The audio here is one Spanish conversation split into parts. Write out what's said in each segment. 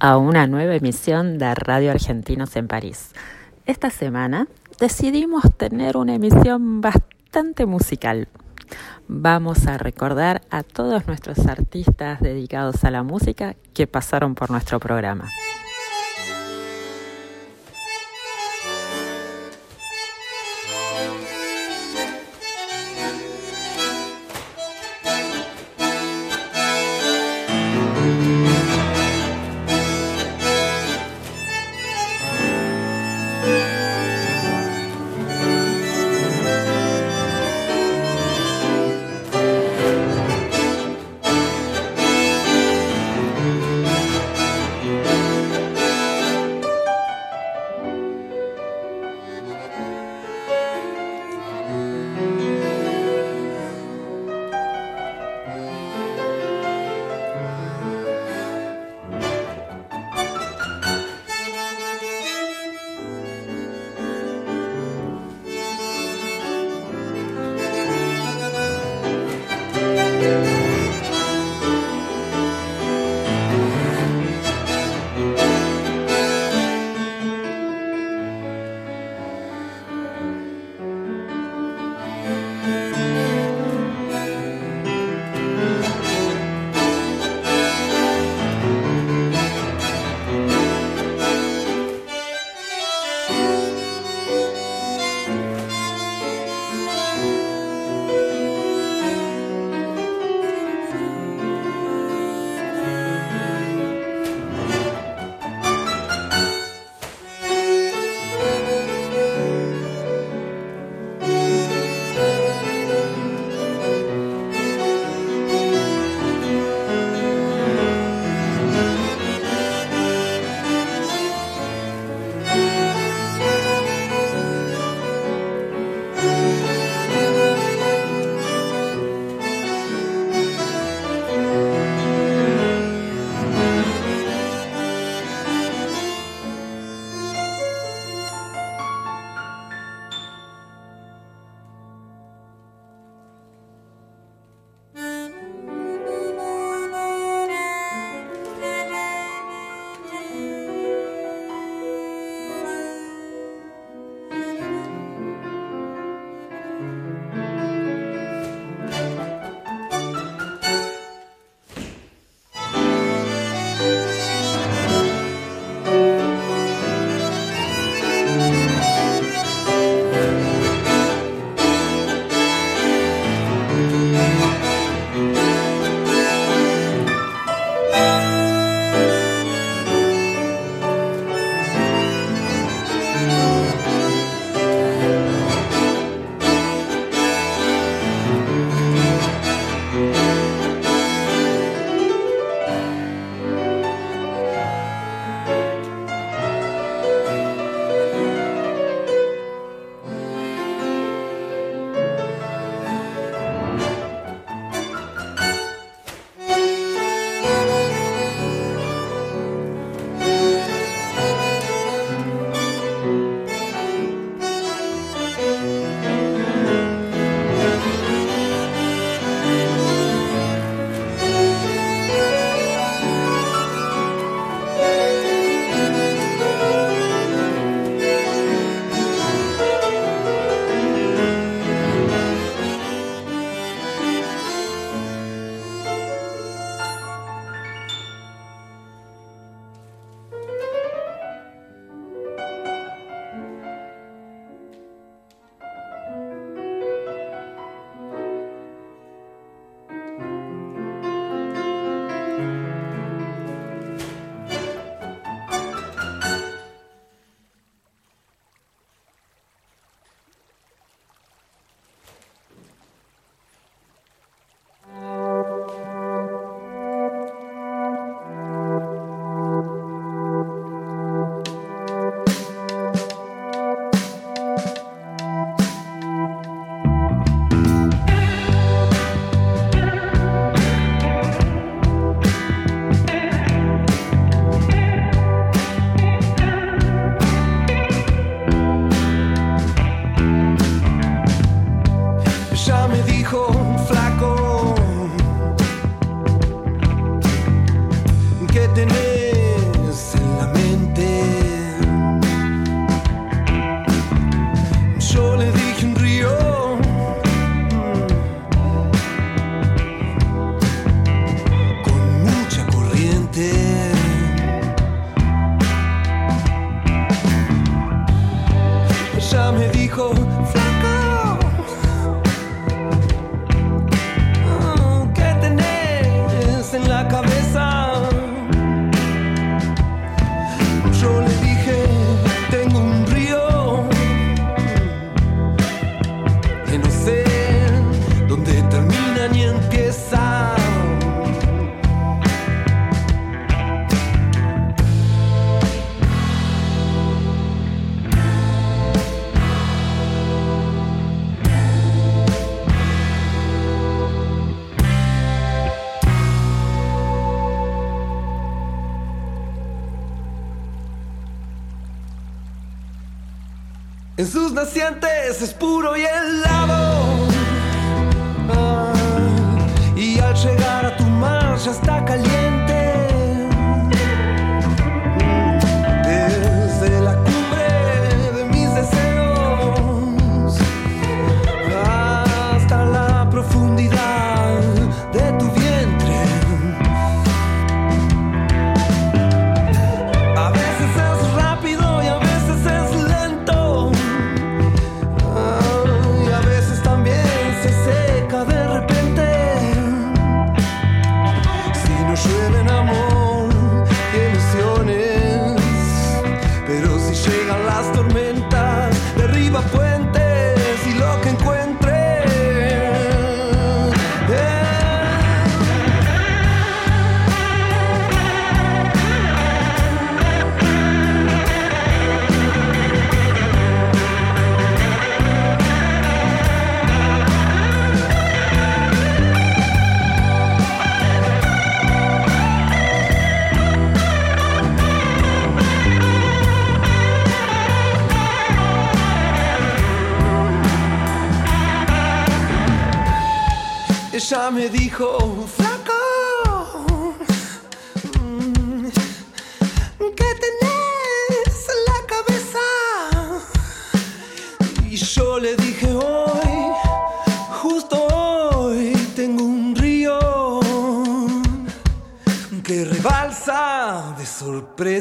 a una nueva emisión de Radio Argentinos en París. Esta semana decidimos tener una emisión bastante musical. Vamos a recordar a todos nuestros artistas dedicados a la música que pasaron por nuestro programa. En sus nacientes es puro y helado. Ah, y al llegar a tu mar ya está caliente. De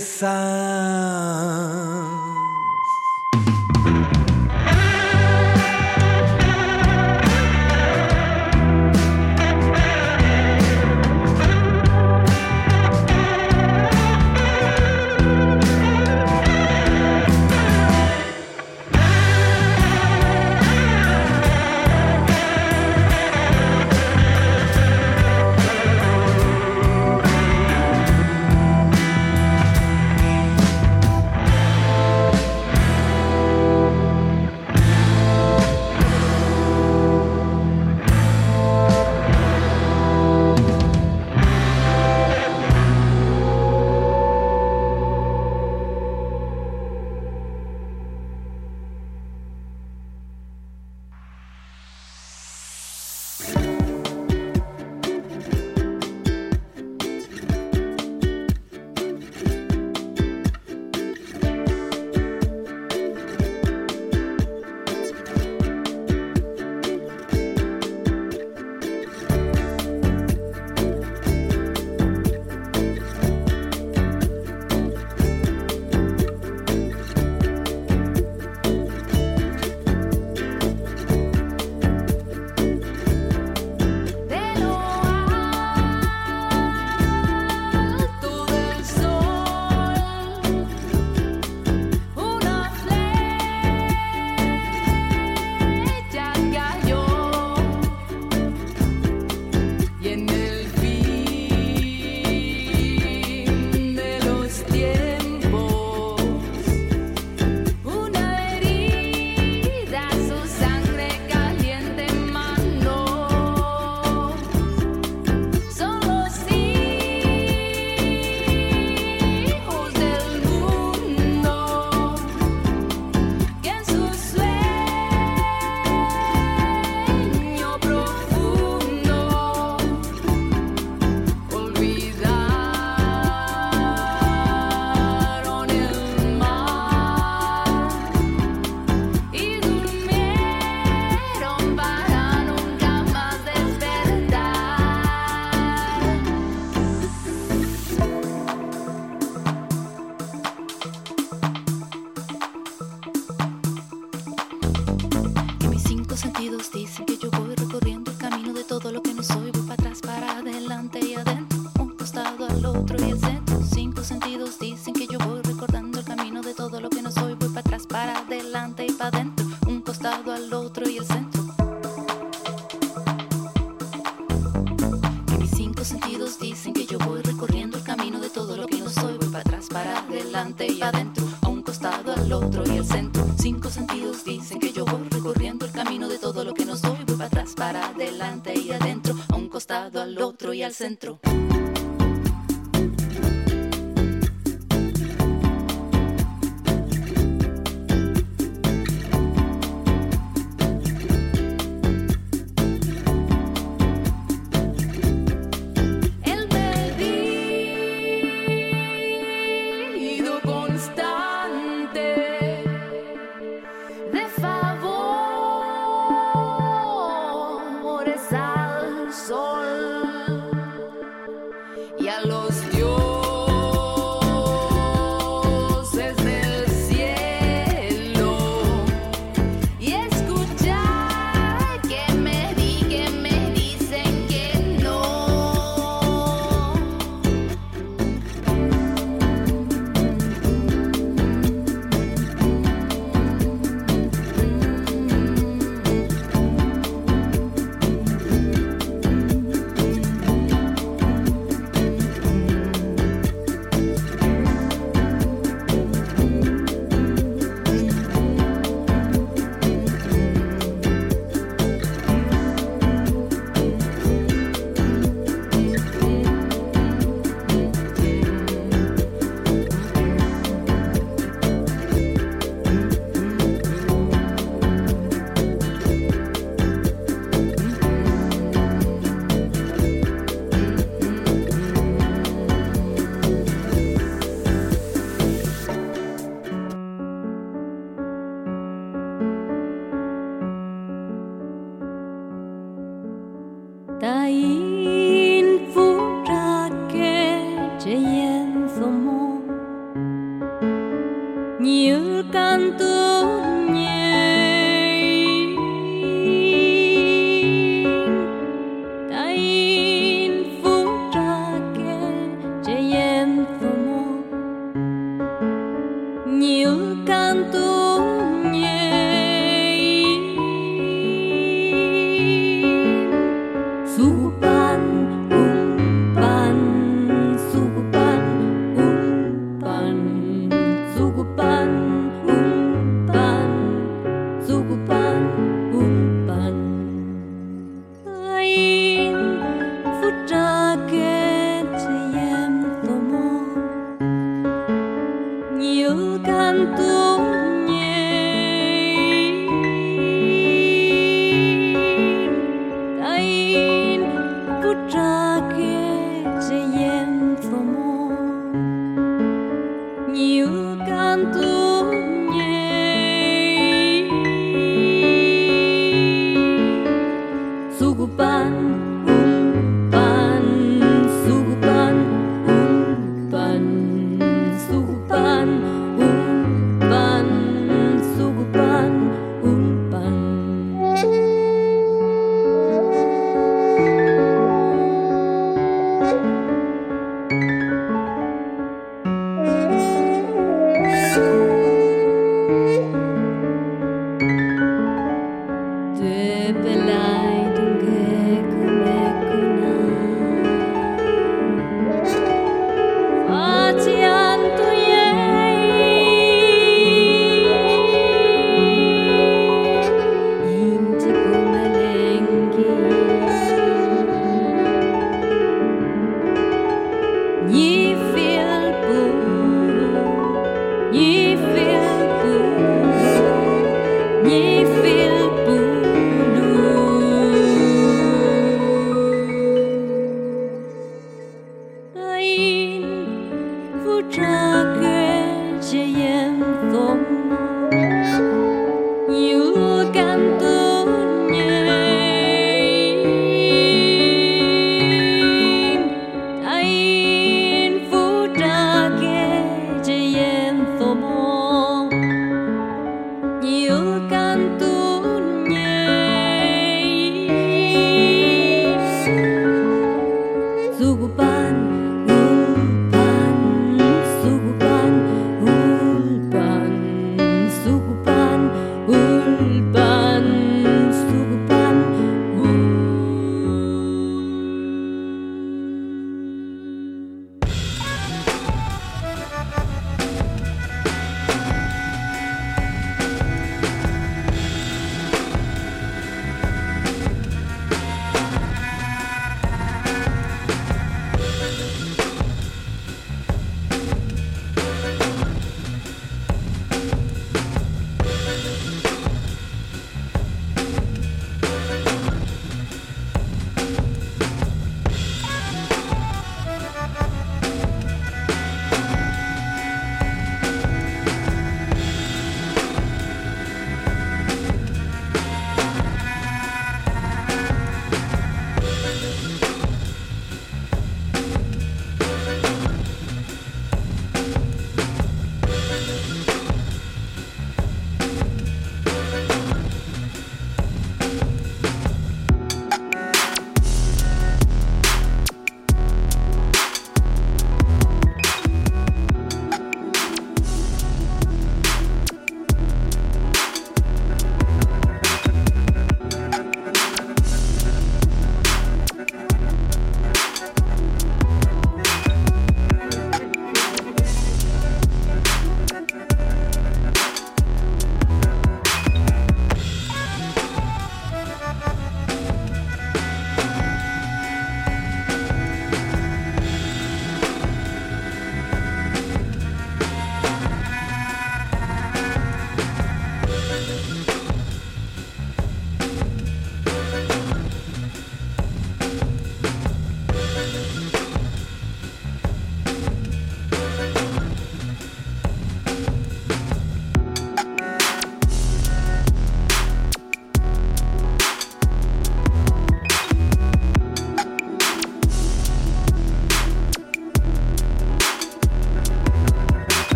otro y el centro. Cinco sentidos dicen que yo voy recordando el camino de todo lo que no soy. Voy para atrás, para adelante y para adentro, un costado al otro y el centro. Que mis cinco sentidos dicen que yo voy recorriendo el camino de todo lo que no soy. Voy para atrás, para adelante y adentro, a un costado al otro y el centro. Cinco sentidos dicen que yo voy recorriendo el camino de todo lo que no soy. Voy para atrás, para adelante y adentro, a un costado al otro y al centro.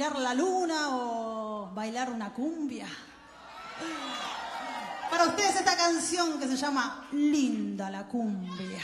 mirar la luna o bailar una cumbia. Para ustedes esta canción que se llama Linda la cumbia.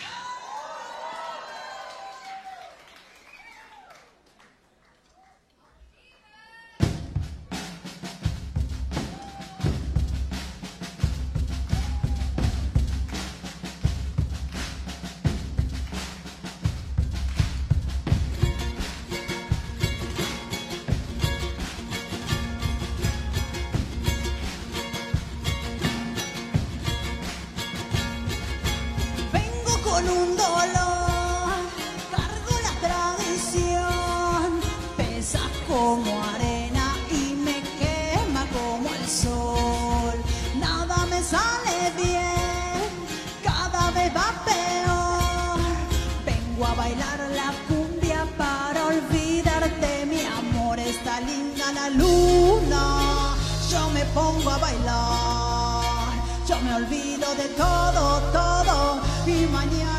yo me pongo a bailar, yo me olvido de todo, todo y mañana.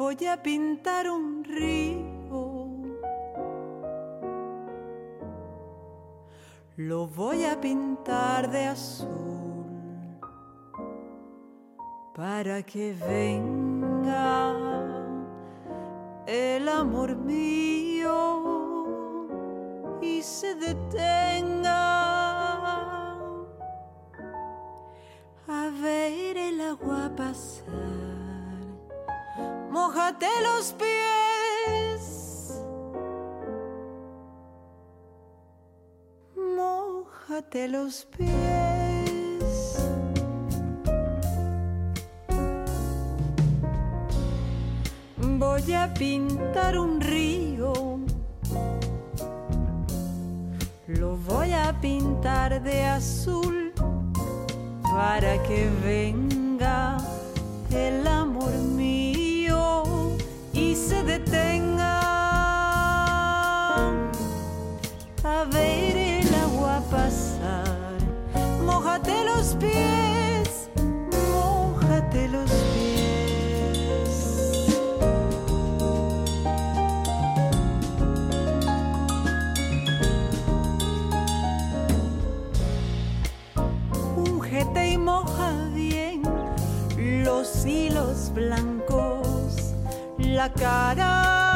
voy a pintar un río. Lo voy a pintar de azul para que venga el amor mío y se detenga a ver el agua pasar mojate los pies. Mojate los pies. Voy a pintar un río. Lo voy a pintar de azul para que venga el amor mío. piece of the thing la cara.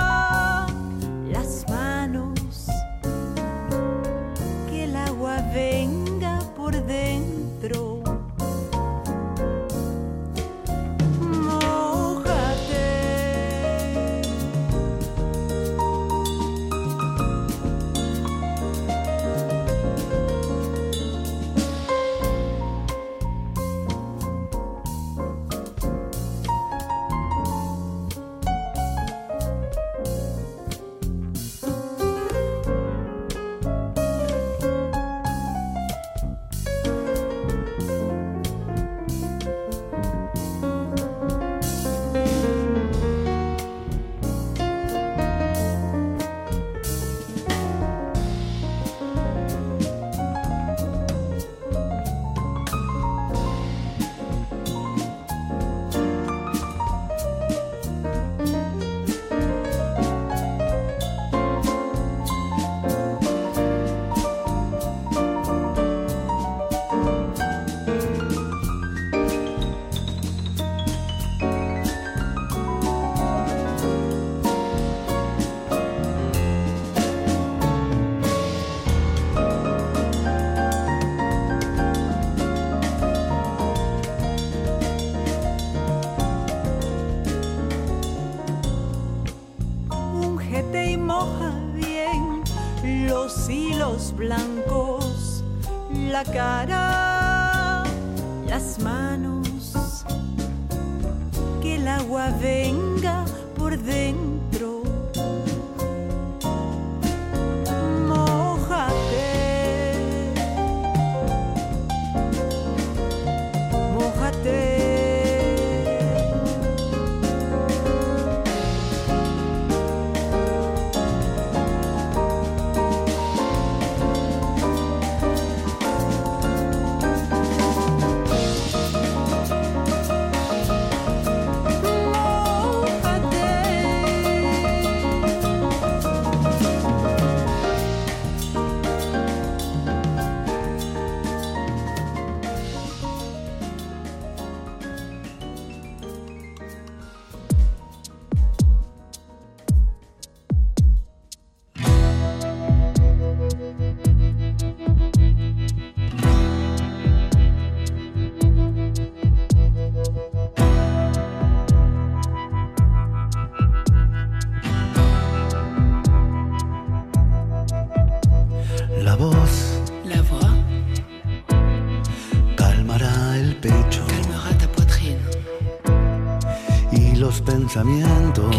pensamientos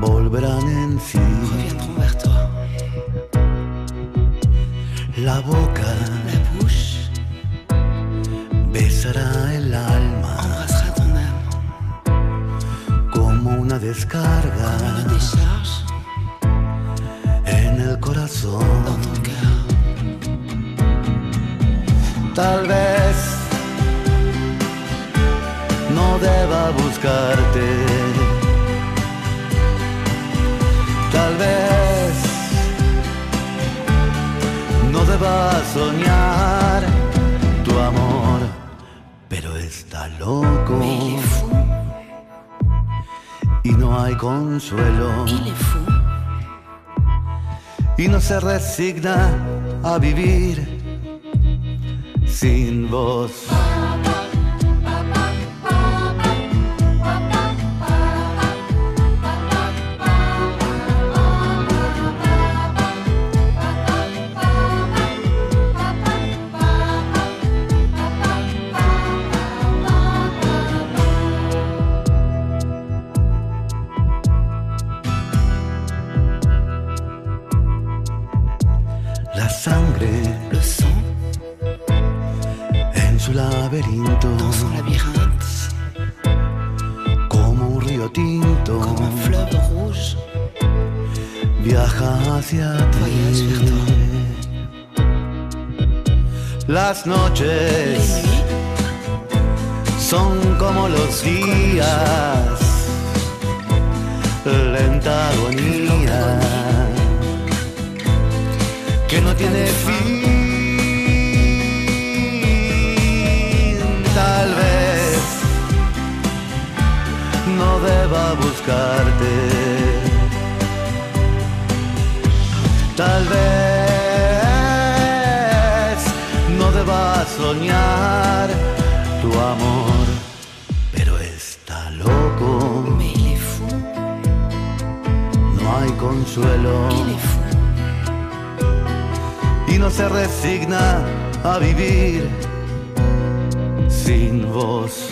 volverán en sí. resigna a vivir sin vos. Las noches son como los días, lenta agonía que no tiene fin. Tal vez no deba buscarte. Tal vez no deba soñar tu amor, pero está loco, no hay consuelo y no se resigna a vivir sin voz.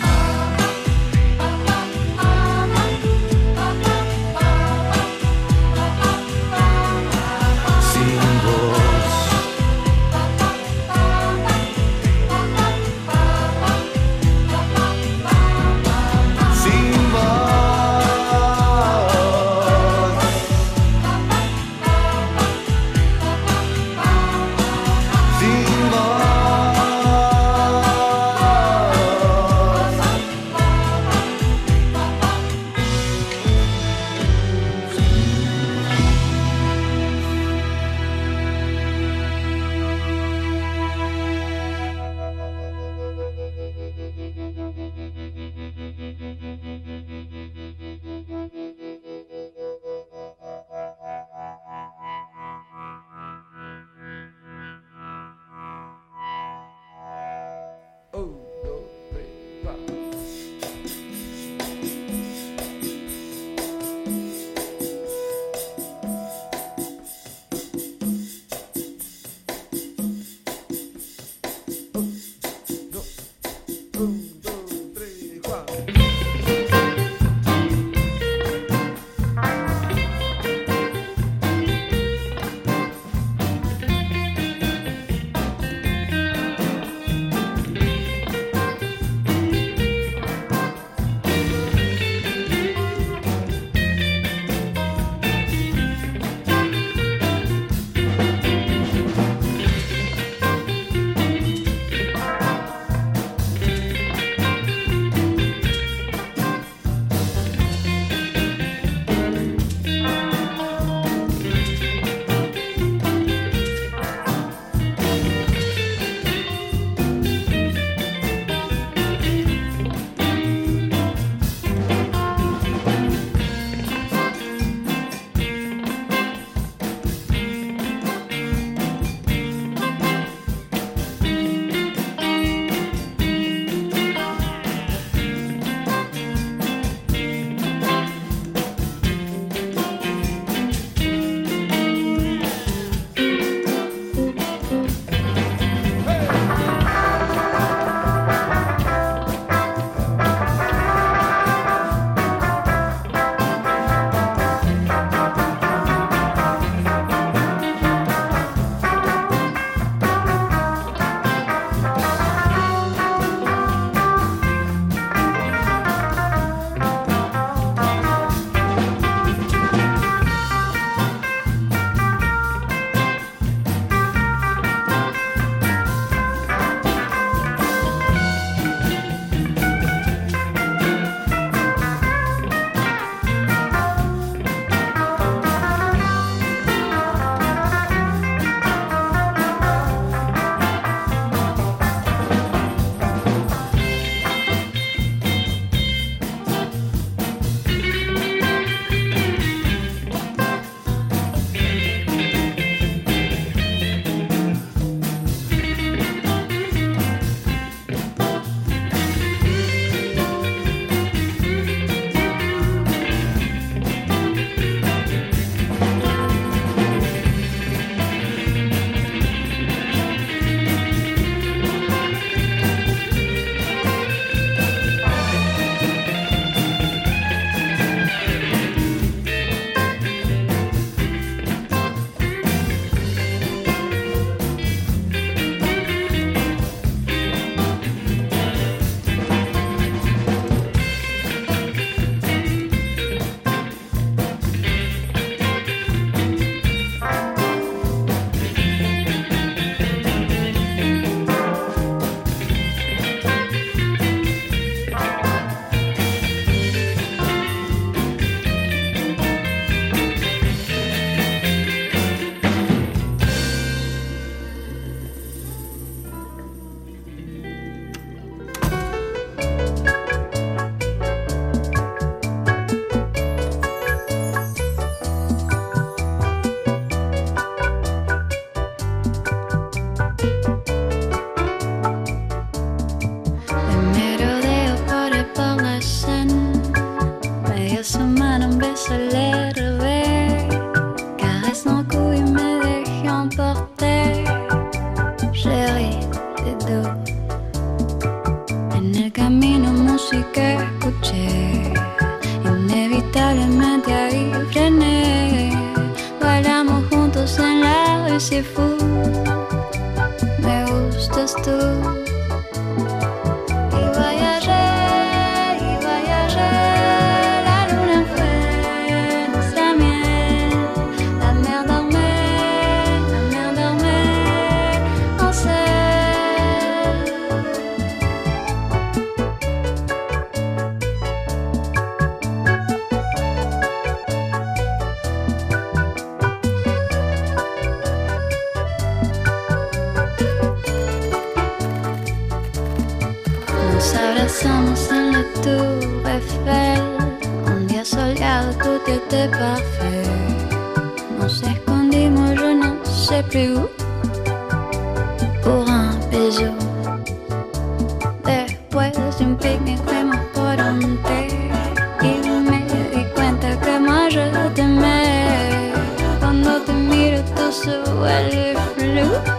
flou.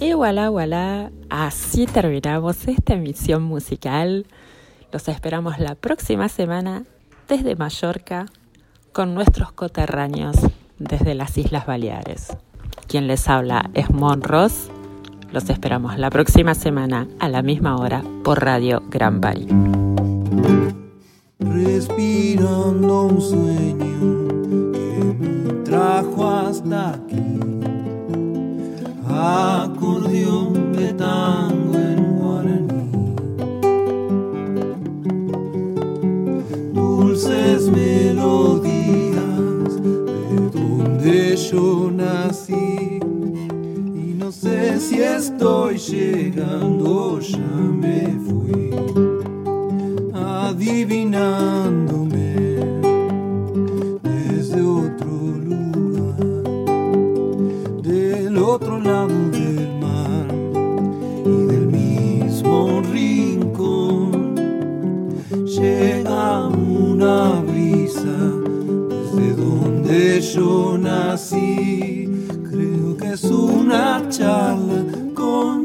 Y voilà, voilà, así terminamos esta emisión musical. Los esperamos la próxima semana desde Mallorca con nuestros coterráneos desde las Islas Baleares. Quien les habla es Mon Ross. Los esperamos la próxima semana a la misma hora por Radio Gran Bari. Respirando un sueño que me trajo hasta aquí acordeón de tango en guaraní. Dulces melodías de donde yo nací. Y no sé si estoy llegando, ya me fui adivinándome. Otro lado del mar y del mismo rincón llega una brisa desde donde yo nací. Creo que es una charla con